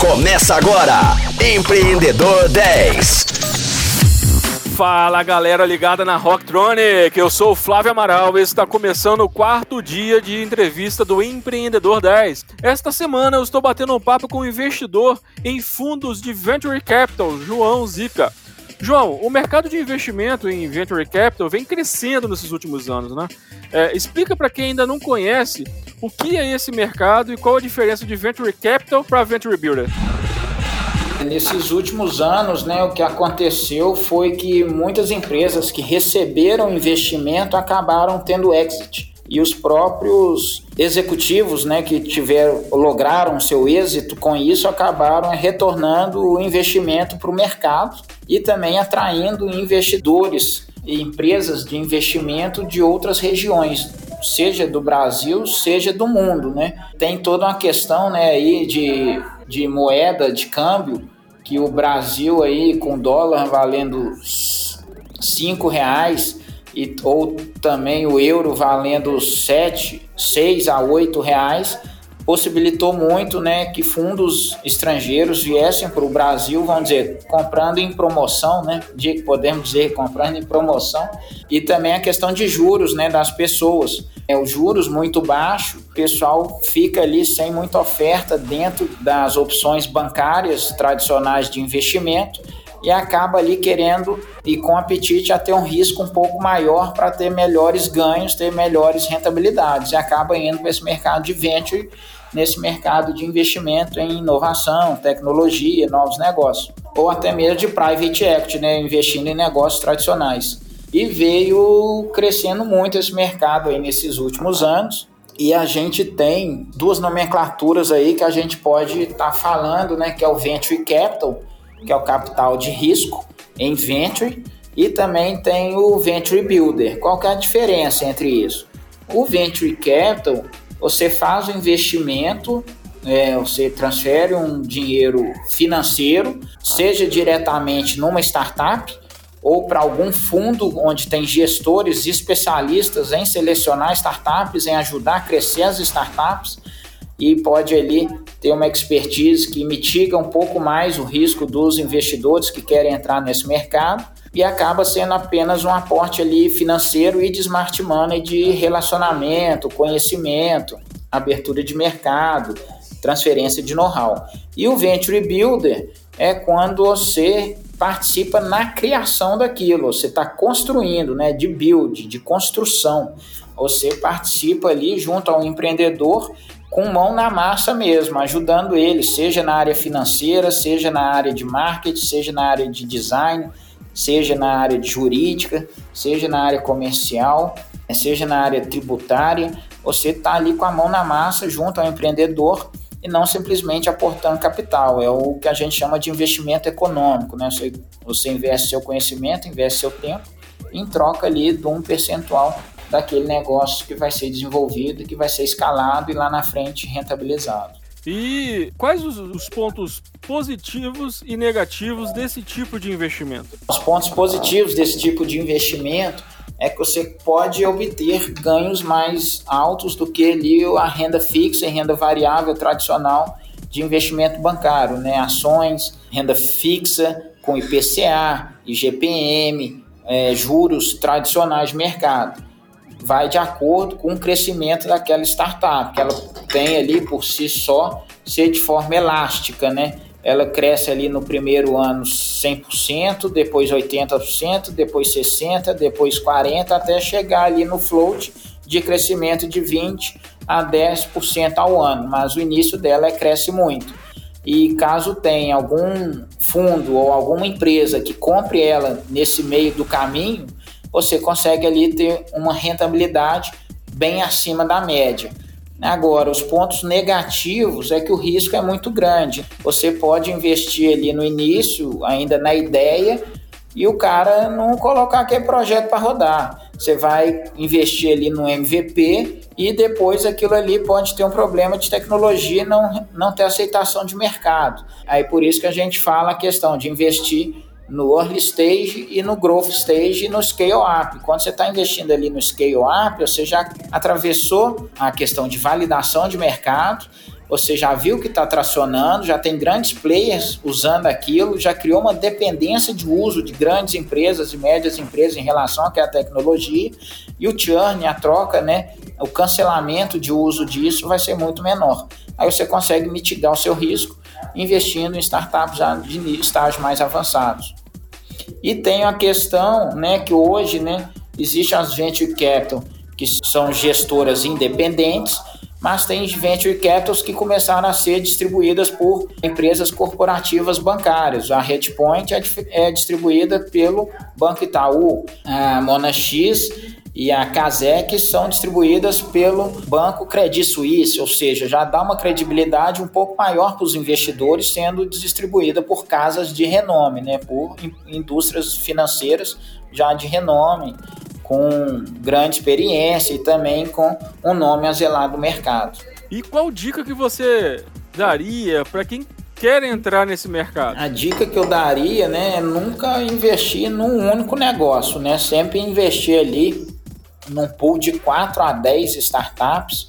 Começa agora, Empreendedor 10. Fala galera ligada na Rocktronic, eu sou o Flávio Amaral e está começando o quarto dia de entrevista do Empreendedor 10. Esta semana eu estou batendo um papo com o um investidor em fundos de Venture Capital, João Zica. João, o mercado de investimento em Venture Capital vem crescendo nesses últimos anos, né? É, explica para quem ainda não conhece o que é esse mercado e qual a diferença de Venture Capital para Venture Builder. Nesses últimos anos, né, o que aconteceu foi que muitas empresas que receberam investimento acabaram tendo exit. E os próprios executivos né, que tiveram, lograram seu êxito com isso acabaram retornando o investimento para o mercado e também atraindo investidores e empresas de investimento de outras regiões, seja do Brasil, seja do mundo. Né? Tem toda uma questão né, aí de, de moeda, de câmbio, que o Brasil aí com dólar valendo cinco reais e, ou também o euro valendo sete, seis a oito reais possibilitou muito né, que fundos estrangeiros viessem para o Brasil, vamos dizer, comprando em promoção, né, de, podemos dizer, comprando em promoção, e também a questão de juros né, das pessoas. É, os juros muito baixo, o pessoal fica ali sem muita oferta dentro das opções bancárias tradicionais de investimento e acaba ali querendo e com apetite a ter um risco um pouco maior para ter melhores ganhos, ter melhores rentabilidades e acaba indo para esse mercado de venture nesse mercado de investimento em inovação, tecnologia, novos negócios, ou até mesmo de private equity, né, investindo em negócios tradicionais. E veio crescendo muito esse mercado aí nesses últimos anos. E a gente tem duas nomenclaturas aí que a gente pode estar tá falando, né, que é o venture capital, que é o capital de risco em venture, e também tem o venture builder. Qual que é a diferença entre isso? O venture capital você faz o investimento, é, você transfere um dinheiro financeiro, seja diretamente numa startup ou para algum fundo onde tem gestores especialistas em selecionar startups, em ajudar a crescer as startups e pode ali ter uma expertise que mitiga um pouco mais o risco dos investidores que querem entrar nesse mercado e acaba sendo apenas um aporte ali financeiro e de smart money de relacionamento, conhecimento, abertura de mercado, transferência de know-how. E o Venture Builder é quando você participa na criação daquilo, você está construindo, né, de build, de construção. Você participa ali junto ao empreendedor com mão na massa mesmo, ajudando ele, seja na área financeira, seja na área de marketing, seja na área de design, seja na área de jurídica, seja na área comercial, seja na área tributária, você está ali com a mão na massa junto ao empreendedor e não simplesmente aportando capital. É o que a gente chama de investimento econômico. Né? Você, você investe seu conhecimento, investe seu tempo, em troca ali de um percentual daquele negócio que vai ser desenvolvido, que vai ser escalado e lá na frente rentabilizado. E quais os, os, pontos positivos e negativos desse tipo de investimento? Os pontos positivos desse tipo de investimento é que você pode obter ganhos mais altos do que ali a renda fixa e renda variável tradicional de investimento bancário, né? Ações, renda fixa com IPCA, IGPM, é, juros tradicionais de mercado vai de acordo com o crescimento daquela startup, que ela tem ali por si só ser de forma elástica, né? Ela cresce ali no primeiro ano 100%, depois 80%, depois 60%, depois 40%, até chegar ali no float de crescimento de 20% a 10% ao ano, mas o início dela é, cresce muito. E caso tenha algum fundo ou alguma empresa que compre ela nesse meio do caminho, você consegue ali ter uma rentabilidade bem acima da média. Agora, os pontos negativos é que o risco é muito grande. Você pode investir ali no início, ainda na ideia, e o cara não colocar aquele projeto para rodar. Você vai investir ali no MVP e depois aquilo ali pode ter um problema de tecnologia e não, não ter aceitação de mercado. Aí por isso que a gente fala a questão de investir no early stage e no growth stage e no scale up. Quando você está investindo ali no scale up, você já atravessou a questão de validação de mercado, você já viu que está tracionando, já tem grandes players usando aquilo, já criou uma dependência de uso de grandes empresas e médias empresas em relação àquela tecnologia, e o churn, a troca, né, o cancelamento de uso disso vai ser muito menor. Aí você consegue mitigar o seu risco investindo em startups já de estágios mais avançados. E tem a questão, né, que hoje, né, existe as venture capital que são gestoras independentes, mas tem venture capitals que começaram a ser distribuídas por empresas corporativas bancárias. A Redpoint é, é distribuída pelo Banco Itaú, a Monax e a Casec são distribuídas pelo Banco Credit Suisse, ou seja, já dá uma credibilidade um pouco maior para os investidores, sendo distribuída por casas de renome, né, por indústrias financeiras já de renome, com grande experiência e também com um nome a zelar do mercado. E qual dica que você daria para quem quer entrar nesse mercado? A dica que eu daria, né, é nunca investir num único negócio, né? Sempre investir ali num pool de 4 a 10 startups.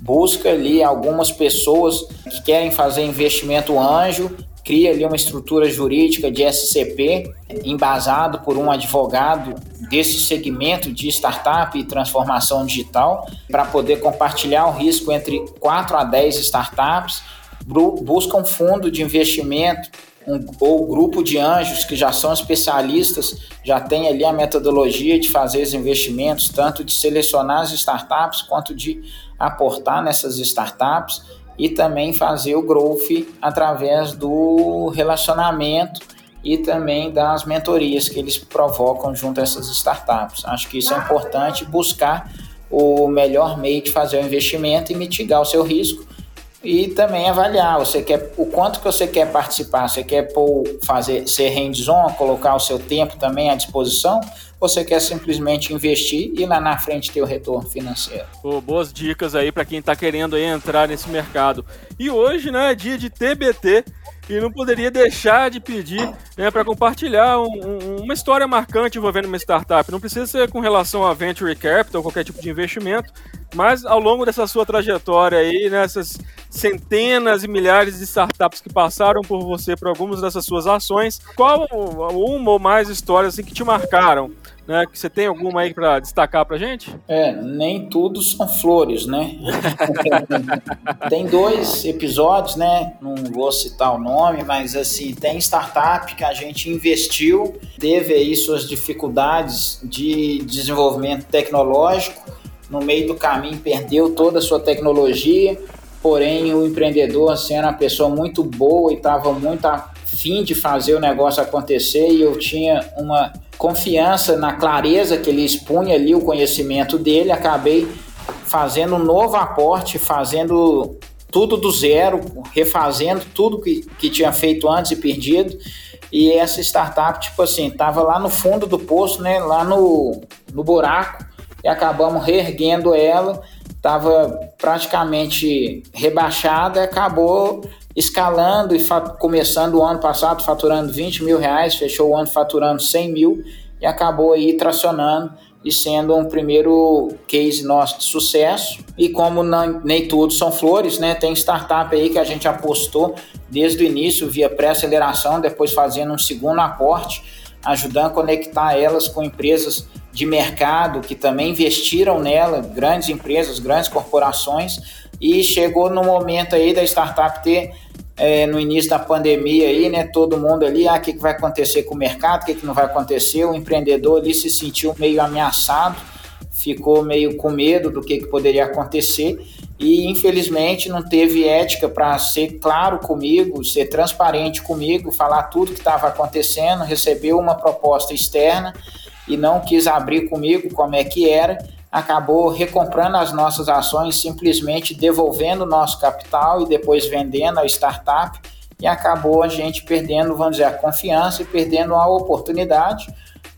Busca ali algumas pessoas que querem fazer investimento anjo cria ali uma estrutura jurídica de SCP, embasado por um advogado desse segmento de startup e transformação digital, para poder compartilhar o risco entre 4 a 10 startups, busca um fundo de investimento um, ou grupo de anjos que já são especialistas, já tem ali a metodologia de fazer os investimentos, tanto de selecionar as startups quanto de aportar nessas startups e também fazer o growth através do relacionamento e também das mentorias que eles provocam junto a essas startups. Acho que isso é importante, buscar o melhor meio de fazer o investimento e mitigar o seu risco e também avaliar você quer o quanto que você quer participar você quer pôr, fazer ser hands-on colocar o seu tempo também à disposição ou você quer simplesmente investir e lá na frente ter o retorno financeiro Pô, boas dicas aí para quem está querendo entrar nesse mercado e hoje né é dia de TBT e não poderia deixar de pedir né, para compartilhar um, um, uma história marcante envolvendo uma startup. Não precisa ser com relação a venture capital ou qualquer tipo de investimento, mas ao longo dessa sua trajetória aí, nessas centenas e milhares de startups que passaram por você por algumas dessas suas ações, qual uma ou mais histórias assim, que te marcaram? Né? Que você tem alguma aí para destacar para gente? É, nem tudo são flores, né? tem dois episódios, né? Não vou citar o nome, mas assim, tem startup que a gente investiu, teve aí suas dificuldades de desenvolvimento tecnológico, no meio do caminho perdeu toda a sua tecnologia, porém o empreendedor sendo uma pessoa muito boa e estava muito afim de fazer o negócio acontecer e eu tinha uma confiança na clareza que ele expunha ali, o conhecimento dele, acabei fazendo um novo aporte, fazendo tudo do zero, refazendo tudo que, que tinha feito antes e perdido. E essa startup, tipo assim, estava lá no fundo do poço, né, lá no, no buraco, e acabamos reerguendo ela, estava praticamente rebaixada acabou escalando e começando o ano passado faturando 20 mil reais, fechou o ano faturando 100 mil e acabou aí tracionando e sendo um primeiro case nosso de sucesso. E como não, nem tudo são flores, né? Tem startup aí que a gente apostou desde o início via pré-aceleração, depois fazendo um segundo aporte, ajudando a conectar elas com empresas de mercado que também investiram nela, grandes empresas, grandes corporações, e chegou no momento aí da startup ter é, no início da pandemia aí, né, todo mundo ali, ah, o que, que vai acontecer com o mercado, o que, que não vai acontecer, o empreendedor ali se sentiu meio ameaçado, ficou meio com medo do que, que poderia acontecer e infelizmente não teve ética para ser claro comigo, ser transparente comigo, falar tudo que estava acontecendo, recebeu uma proposta externa e não quis abrir comigo como é que era, acabou recomprando as nossas ações, simplesmente devolvendo o nosso capital e depois vendendo a startup. E acabou a gente perdendo, vamos dizer, a confiança e perdendo a oportunidade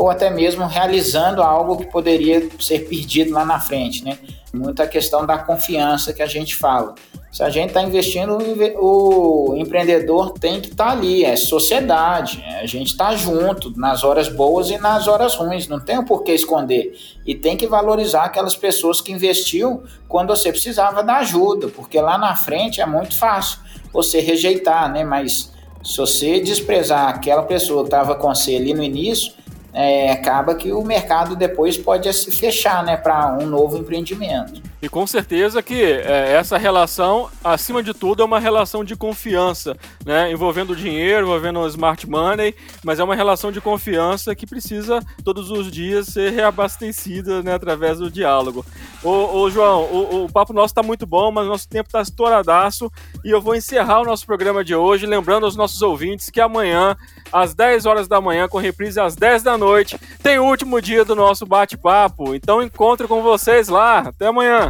ou até mesmo realizando algo que poderia ser perdido lá na frente, né? Muita questão da confiança que a gente fala. Se a gente está investindo, o empreendedor tem que estar tá ali, é sociedade, a gente está junto nas horas boas e nas horas ruins, não tem o que esconder. E tem que valorizar aquelas pessoas que investiu quando você precisava da ajuda, porque lá na frente é muito fácil você rejeitar, né? Mas se você desprezar aquela pessoa que estava com você ali no início, é, acaba que o mercado depois pode se fechar né, para um novo empreendimento. E com certeza que é, essa relação, acima de tudo, é uma relação de confiança, né? Envolvendo dinheiro, envolvendo smart money, mas é uma relação de confiança que precisa todos os dias ser reabastecida né, através do diálogo. Ô, ô João, o, o, papo nosso está muito bom, mas nosso tempo está estouradaço e eu vou encerrar o nosso programa de hoje, lembrando aos nossos ouvintes que amanhã, às 10 horas da manhã, com reprise às 10 da noite, tem o último dia do nosso bate-papo. Então encontro com vocês lá. Até amanhã.